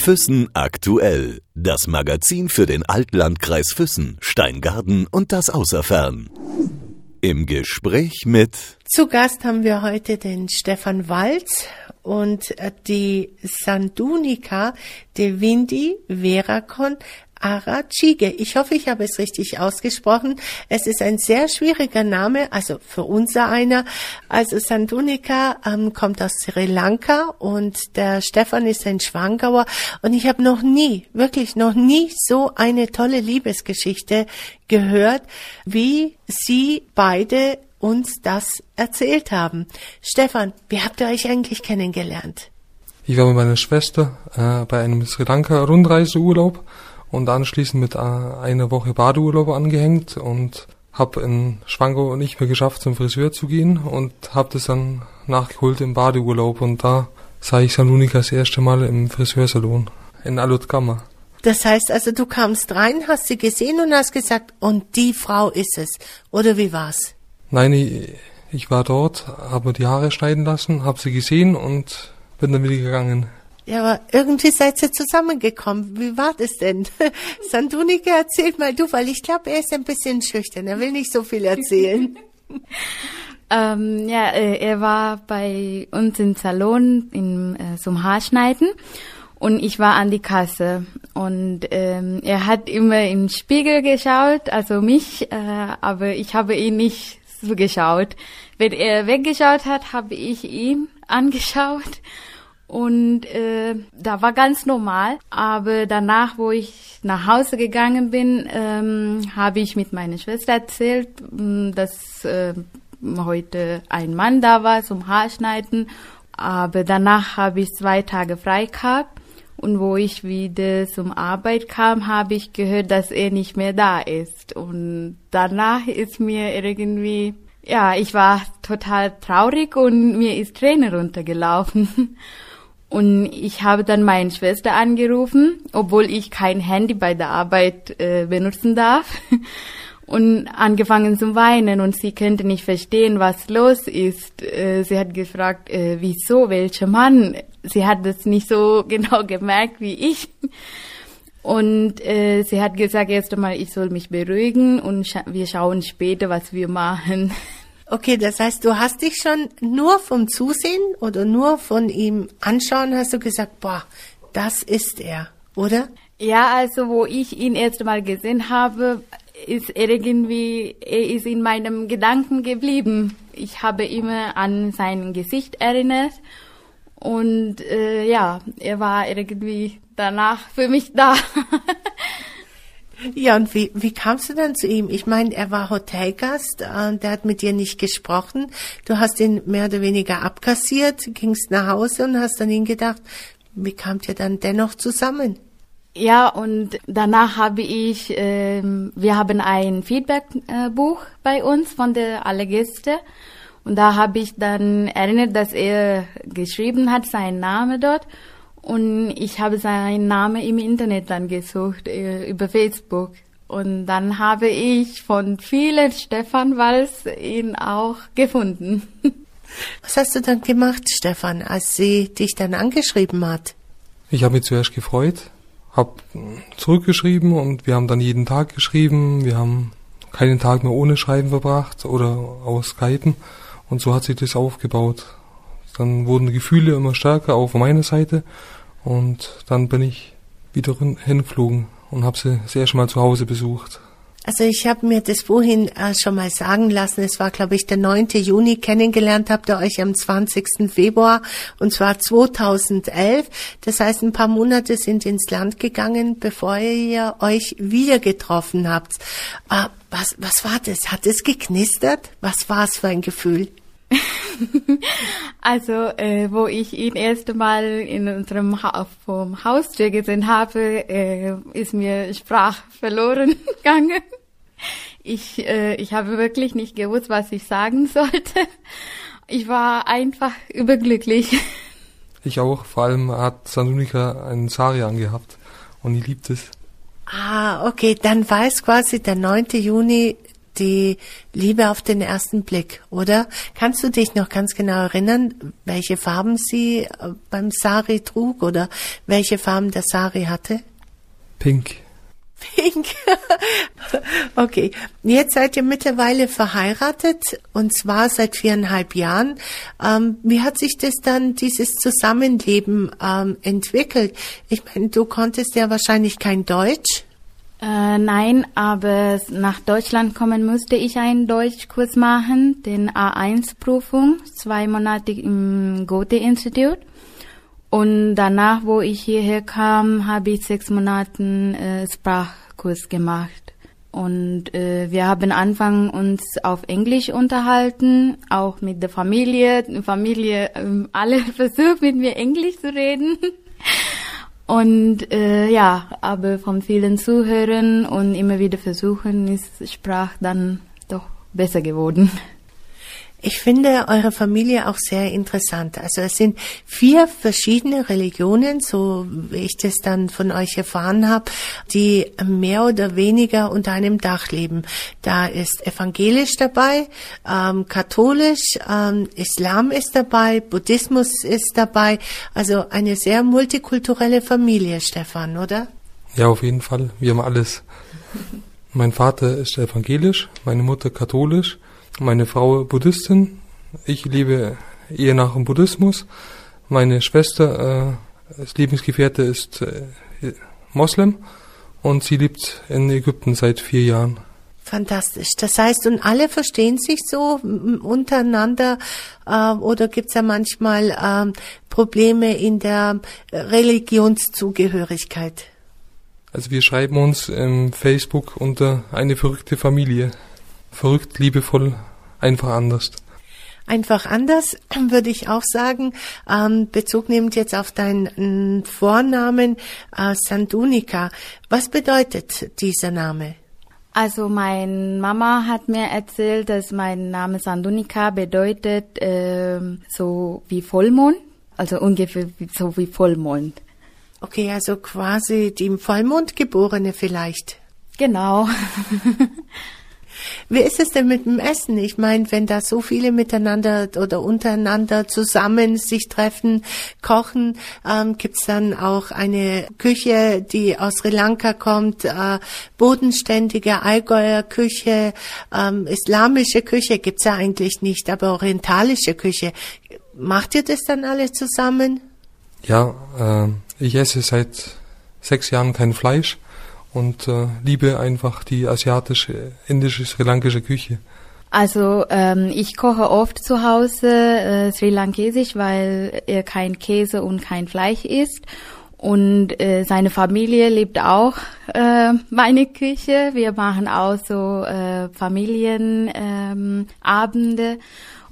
Füssen aktuell. Das Magazin für den Altlandkreis Füssen, Steingarten und das Außerfern. Im Gespräch mit Zu Gast haben wir heute den Stefan Walz und die Sandunika de Vindi Veracon Arachige. Ich hoffe, ich habe es richtig ausgesprochen. Es ist ein sehr schwieriger Name, also für unser einer. Also Sandunika ähm, kommt aus Sri Lanka und der Stefan ist ein Schwangauer und ich habe noch nie, wirklich noch nie so eine tolle Liebesgeschichte gehört, wie Sie beide uns das erzählt haben. Stefan, wie habt ihr euch eigentlich kennengelernt? Ich war mit meiner Schwester äh, bei einem Sri Lanka Rundreiseurlaub und anschließend mit äh, einer Woche Badeurlaub angehängt und habe in Schwangau nicht mehr geschafft, zum Friseur zu gehen und habe das dann nachgeholt im Badeurlaub und da sah ich Salunika das erste Mal im Friseursalon in Alutkammer. Das heißt also, du kamst rein, hast sie gesehen und hast gesagt, und die Frau ist es. Oder wie war's? Nein, ich, ich war dort, habe mir die Haare schneiden lassen, habe sie gesehen und bin dann wieder gegangen. Ja, aber irgendwie seid ihr zusammengekommen. Wie war das denn? Sandunika, erzähl mal du, weil ich glaube, er ist ein bisschen schüchtern. Er will nicht so viel erzählen. ähm, ja, äh, er war bei uns im Salon im, äh, zum Haarschneiden und ich war an die Kasse und ähm, er hat immer im Spiegel geschaut, also mich, äh, aber ich habe ihn nicht so geschaut. Wenn er weggeschaut hat, habe ich ihn angeschaut und äh, da war ganz normal. Aber danach, wo ich nach Hause gegangen bin, ähm, habe ich mit meiner Schwester erzählt, mm, dass äh, heute ein Mann da war zum Haarschneiden. Aber danach habe ich zwei Tage frei gehabt. Und wo ich wieder zum Arbeit kam, habe ich gehört, dass er nicht mehr da ist. Und danach ist mir irgendwie, ja, ich war total traurig und mir ist Träne runtergelaufen. Und ich habe dann meine Schwester angerufen, obwohl ich kein Handy bei der Arbeit äh, benutzen darf. Und angefangen zu weinen und sie könnte nicht verstehen, was los ist. Äh, sie hat gefragt, äh, wieso, welcher Mann? Sie hat das nicht so genau gemerkt wie ich. Und äh, sie hat gesagt, erst einmal, ich soll mich beruhigen und wir schauen später, was wir machen. Okay, das heißt, du hast dich schon nur vom Zusehen oder nur von ihm anschauen, hast du gesagt, boah, das ist er, oder? Ja, also wo ich ihn erst mal gesehen habe, ist er irgendwie, er ist in meinem Gedanken geblieben. Ich habe immer an sein Gesicht erinnert und äh, ja, er war irgendwie danach für mich da. Ja, und wie, wie kamst du dann zu ihm? Ich meine, er war Hotelgast und der hat mit dir nicht gesprochen. Du hast ihn mehr oder weniger abkassiert, gingst nach Hause und hast an ihn gedacht, wie kamt ihr dann dennoch zusammen? Ja, und danach habe ich, äh, wir haben ein Feedbackbuch äh, bei uns von der alle Gäste. Und da habe ich dann erinnert, dass er geschrieben hat, seinen Namen dort. Und ich habe seinen Namen im Internet dann gesucht, äh, über Facebook. Und dann habe ich von vielen Stefan Walz ihn auch gefunden. Was hast du dann gemacht, Stefan, als sie dich dann angeschrieben hat? Ich habe mich zuerst gefreut, habe zurückgeschrieben und wir haben dann jeden Tag geschrieben. Wir haben keinen Tag mehr ohne Schreiben verbracht oder aus Skypen. Und so hat sich das aufgebaut. Dann wurden die Gefühle immer stärker, von meiner Seite. Und dann bin ich wieder hingeflogen und habe sie das erste Mal zu Hause besucht. Also ich habe mir das vorhin äh, schon mal sagen lassen. Es war, glaube ich, der 9. Juni. Kennengelernt habt ihr euch am 20. Februar und zwar 2011. Das heißt, ein paar Monate sind ins Land gegangen, bevor ihr euch wieder getroffen habt. Äh, was, was war das? Hat es geknistert? Was war es für ein Gefühl? also, äh, wo ich ihn erst Mal in unserem ha vom Haustür gesehen habe, äh, ist mir Sprach verloren gegangen. Ich, äh, ich habe wirklich nicht gewusst, was ich sagen sollte. Ich war einfach überglücklich. Ich auch. Vor allem hat Sanunika einen Sari angehabt und ich liebt es. Ah, okay. Dann war es quasi der 9. Juni die Liebe auf den ersten Blick, oder? Kannst du dich noch ganz genau erinnern, welche Farben sie äh, beim Sari trug oder welche Farben der Sari hatte? Pink. Pink. okay. Jetzt seid ihr mittlerweile verheiratet und zwar seit viereinhalb Jahren. Ähm, wie hat sich das dann, dieses Zusammenleben ähm, entwickelt? Ich meine, du konntest ja wahrscheinlich kein Deutsch. Äh, nein, aber nach Deutschland kommen musste ich einen Deutschkurs machen, den A1-Prüfung, zwei Monate im Goethe-Institut. Und danach, wo ich hierher kam, habe ich sechs Monate äh, Sprachkurs gemacht. Und äh, wir haben angefangen uns auf Englisch unterhalten, auch mit der Familie. Familie, äh, alle versucht mit mir Englisch zu reden. Und äh, ja, aber von vielen Zuhörern und immer wieder versuchen, ist Sprache dann doch besser geworden. Ich finde eure Familie auch sehr interessant. Also es sind vier verschiedene Religionen, so wie ich das dann von euch erfahren habe, die mehr oder weniger unter einem Dach leben. Da ist evangelisch dabei, ähm, katholisch, ähm, Islam ist dabei, Buddhismus ist dabei. Also eine sehr multikulturelle Familie, Stefan, oder? Ja, auf jeden Fall. Wir haben alles. Mein Vater ist evangelisch, meine Mutter katholisch meine Frau Buddhistin. Ich lebe eher nach dem Buddhismus. Meine Schwester, äh, Lebensgefährte, ist äh, Moslem und sie lebt in Ägypten seit vier Jahren. Fantastisch. Das heißt, und alle verstehen sich so untereinander äh, oder gibt's ja manchmal äh, Probleme in der Religionszugehörigkeit? Also wir schreiben uns im Facebook unter eine verrückte Familie verrückt, liebevoll, einfach anders. Einfach anders würde ich auch sagen, ähm, Bezug nehmend jetzt auf deinen Vornamen äh, Sandunika. Was bedeutet dieser Name? Also meine Mama hat mir erzählt, dass mein Name Sandunika bedeutet äh, so wie Vollmond, also ungefähr so wie Vollmond. Okay, also quasi die im Vollmond geborene vielleicht. Genau. Wie ist es denn mit dem Essen? Ich meine, wenn da so viele miteinander oder untereinander zusammen sich treffen, kochen, ähm, gibt's dann auch eine Küche, die aus Sri Lanka kommt, äh, bodenständige Allgäuer Küche, ähm, islamische Küche gibt's ja eigentlich nicht, aber orientalische Küche. Macht ihr das dann alle zusammen? Ja, äh, ich esse seit sechs Jahren kein Fleisch und äh, liebe einfach die asiatische, indische, sri lankische Küche. Also ähm, ich koche oft zu Hause äh, sri lankesisch, weil er kein Käse und kein Fleisch isst. Und äh, seine Familie liebt auch äh, meine Küche. Wir machen auch so äh, Familienabende. Ähm,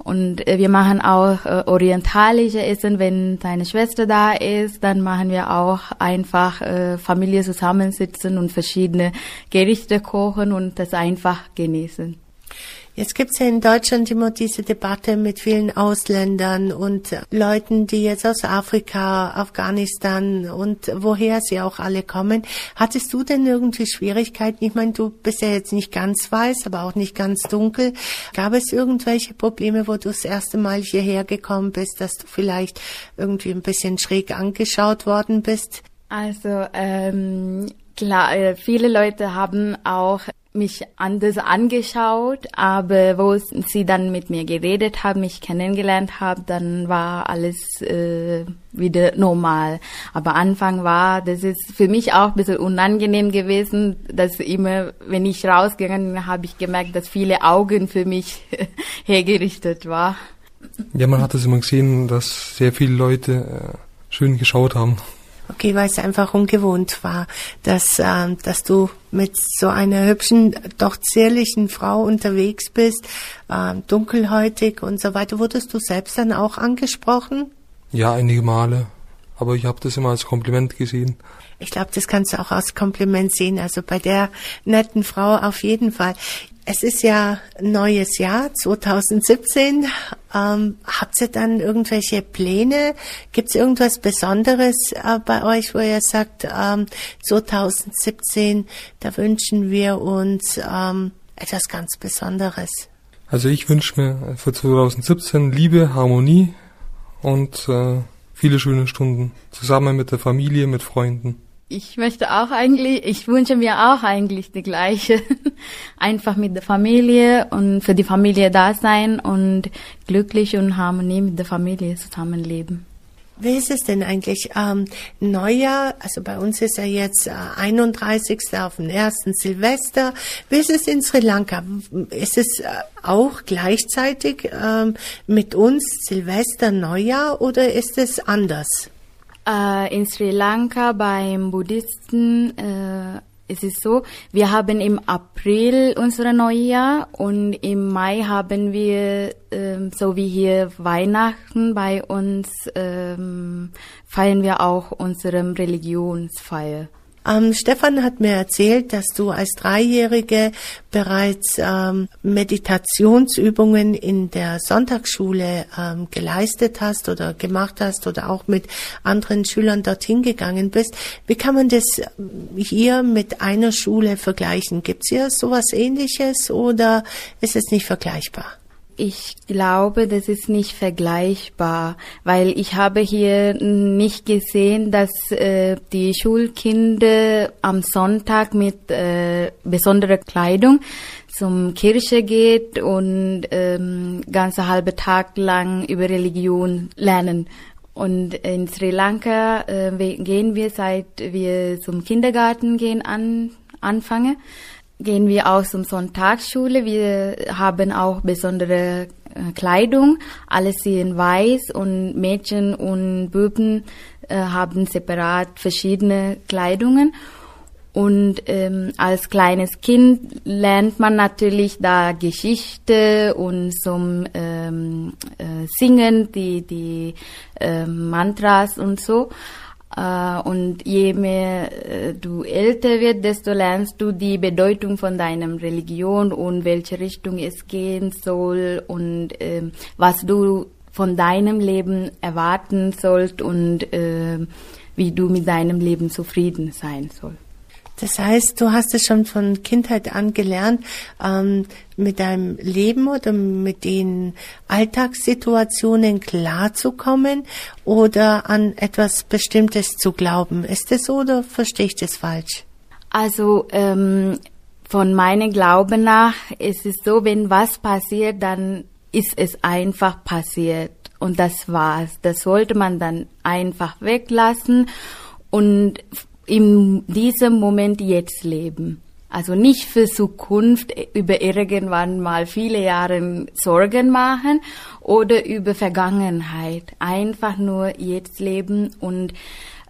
und äh, wir machen auch äh, orientalische Essen, wenn seine Schwester da ist, dann machen wir auch einfach äh, Familie zusammensitzen und verschiedene Gerichte kochen und das einfach genießen. Jetzt gibt's ja in Deutschland immer diese Debatte mit vielen Ausländern und Leuten, die jetzt aus Afrika, Afghanistan und woher sie auch alle kommen. Hattest du denn irgendwie Schwierigkeiten? Ich meine, du bist ja jetzt nicht ganz weiß, aber auch nicht ganz dunkel. Gab es irgendwelche Probleme, wo du das erste Mal hierher gekommen bist, dass du vielleicht irgendwie ein bisschen schräg angeschaut worden bist? Also ähm, klar, äh, viele Leute haben auch mich anders angeschaut, aber wo sie dann mit mir geredet haben, mich kennengelernt haben, dann war alles äh, wieder normal. Aber Anfang war, das ist für mich auch ein bisschen unangenehm gewesen, dass immer, wenn ich rausgegangen bin, habe ich gemerkt, dass viele Augen für mich hergerichtet war. Ja, man hat es immer gesehen, dass sehr viele Leute äh, schön geschaut haben. Okay, weil es einfach ungewohnt war, dass, äh, dass du mit so einer hübschen, doch zierlichen Frau unterwegs bist, äh, dunkelhäutig und so weiter. Wurdest du selbst dann auch angesprochen? Ja, einige Male. Aber ich habe das immer als Kompliment gesehen. Ich glaube, das kannst du auch als Kompliment sehen. Also bei der netten Frau auf jeden Fall. Es ist ja neues Jahr 2017. Ähm, habt ihr dann irgendwelche Pläne? Gibt es irgendwas Besonderes äh, bei euch, wo ihr sagt, ähm, 2017, da wünschen wir uns ähm, etwas ganz Besonderes? Also ich wünsche mir für 2017 Liebe, Harmonie und äh, viele schöne Stunden zusammen mit der Familie, mit Freunden. Ich möchte auch eigentlich, ich wünsche mir auch eigentlich die gleiche. Einfach mit der Familie und für die Familie da sein und glücklich und Harmonie mit der Familie zusammenleben. Wie ist es denn eigentlich? Ähm, Neujahr, also bei uns ist ja jetzt äh, 31. auf den ersten Silvester. Wie ist es in Sri Lanka? Ist es äh, auch gleichzeitig ähm, mit uns Silvester, Neujahr oder ist es anders? Äh, in Sri Lanka beim Buddhisten äh, es ist so, wir haben im April unser Neujahr und im Mai haben wir, ähm, so wie hier Weihnachten bei uns, ähm, feiern wir auch unsere Religionsfeier. Ähm, Stefan hat mir erzählt, dass du als Dreijährige bereits ähm, Meditationsübungen in der Sonntagsschule ähm, geleistet hast oder gemacht hast oder auch mit anderen Schülern dorthin gegangen bist. Wie kann man das hier mit einer Schule vergleichen? Gibt es hier sowas ähnliches oder ist es nicht vergleichbar? Ich glaube, das ist nicht vergleichbar, weil ich habe hier nicht gesehen, dass äh, die Schulkinder am Sonntag mit äh, besonderer Kleidung zum Kirche geht und ähm, ganze halbe Tag lang über Religion lernen. Und in Sri Lanka äh, gehen wir seit wir zum Kindergarten gehen an anfangen gehen wir auch zum Sonntagsschule. Wir haben auch besondere äh, Kleidung. Alle sehen weiß und Mädchen und Buben äh, haben separat verschiedene Kleidungen. Und ähm, als kleines Kind lernt man natürlich da Geschichte und zum ähm, äh, Singen, die, die äh, Mantras und so. Äh, und je mehr äh, du älter wirst, desto lernst du die Bedeutung von deinem Religion und welche Richtung es gehen soll und ähm, was du von deinem Leben erwarten sollst und äh, wie du mit deinem Leben zufrieden sein sollst. Das heißt, du hast es schon von Kindheit an gelernt, ähm, mit deinem Leben oder mit den Alltagssituationen klarzukommen oder an etwas Bestimmtes zu glauben. Ist das so oder verstehe ich das falsch? Also ähm, von meinem Glauben nach ist es so, wenn was passiert, dann ist es einfach passiert und das war's. Das sollte man dann einfach weglassen und in diesem Moment jetzt leben. Also nicht für Zukunft über irgendwann mal viele Jahre Sorgen machen oder über Vergangenheit. Einfach nur jetzt leben und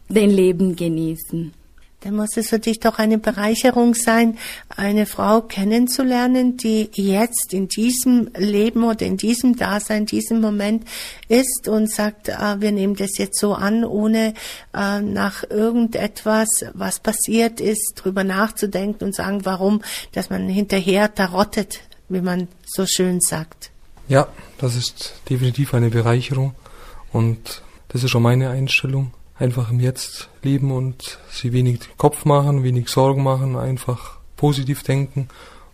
den Leben genießen dann muss es für dich doch eine Bereicherung sein, eine Frau kennenzulernen, die jetzt in diesem Leben oder in diesem Dasein, diesem Moment ist und sagt, äh, wir nehmen das jetzt so an, ohne äh, nach irgendetwas, was passiert ist, drüber nachzudenken und sagen, warum, dass man hinterher tarottet, wie man so schön sagt. Ja, das ist definitiv eine Bereicherung und das ist schon meine Einstellung einfach im Jetzt leben und sie wenig Kopf machen, wenig Sorgen machen, einfach positiv denken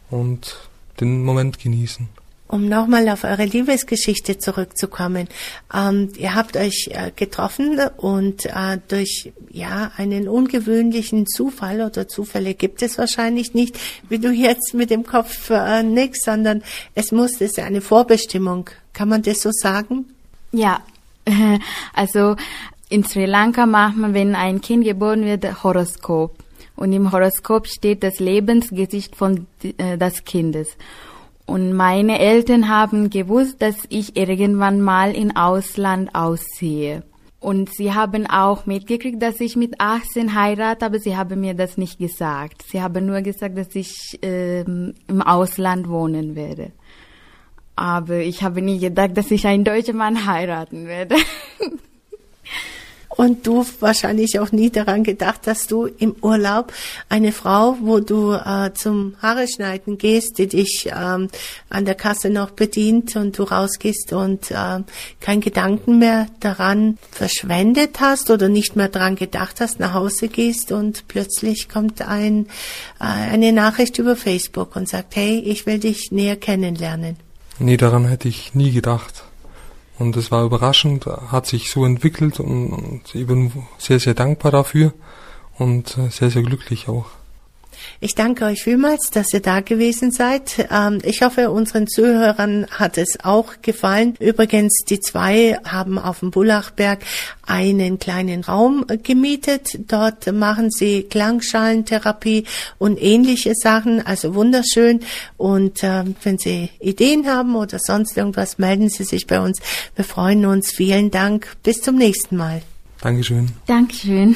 und den Moment genießen. Um nochmal auf eure Liebesgeschichte zurückzukommen. Ähm, ihr habt euch äh, getroffen und äh, durch ja einen ungewöhnlichen Zufall oder Zufälle gibt es wahrscheinlich nicht, wie du jetzt mit dem Kopf äh, nix, sondern es muss es eine Vorbestimmung. Kann man das so sagen? Ja, also in Sri Lanka macht man, wenn ein Kind geboren wird, Horoskop. Und im Horoskop steht das Lebensgesicht von äh, des Kindes. Und meine Eltern haben gewusst, dass ich irgendwann mal in Ausland aussehe. Und sie haben auch mitgekriegt, dass ich mit 18 heirate, aber sie haben mir das nicht gesagt. Sie haben nur gesagt, dass ich ähm, im Ausland wohnen werde. Aber ich habe nie gedacht, dass ich einen deutschen Mann heiraten werde. Und du wahrscheinlich auch nie daran gedacht, dass du im Urlaub eine Frau, wo du äh, zum Haare schneiden gehst, die dich ähm, an der Kasse noch bedient und du rausgehst und äh, kein Gedanken mehr daran verschwendet hast oder nicht mehr daran gedacht hast, nach Hause gehst und plötzlich kommt ein, äh, eine Nachricht über Facebook und sagt, hey, ich will dich näher kennenlernen. Nee, daran hätte ich nie gedacht. Und es war überraschend, hat sich so entwickelt und, ich bin sehr, sehr dankbar dafür und äh, sehr, sehr glücklich auch. Ich danke euch vielmals, dass ihr da gewesen seid. Ähm, ich hoffe, unseren Zuhörern hat es auch gefallen. Übrigens, die zwei haben auf dem Bullachberg einen kleinen Raum gemietet. Dort machen sie Klangschalentherapie und ähnliche Sachen, also wunderschön. Und äh, wenn Sie Ideen haben oder sonst irgendwas, melden Sie sich bei uns. Wir freuen uns. Vielen Dank. Bis zum nächsten Mal. Dankeschön. Dankeschön.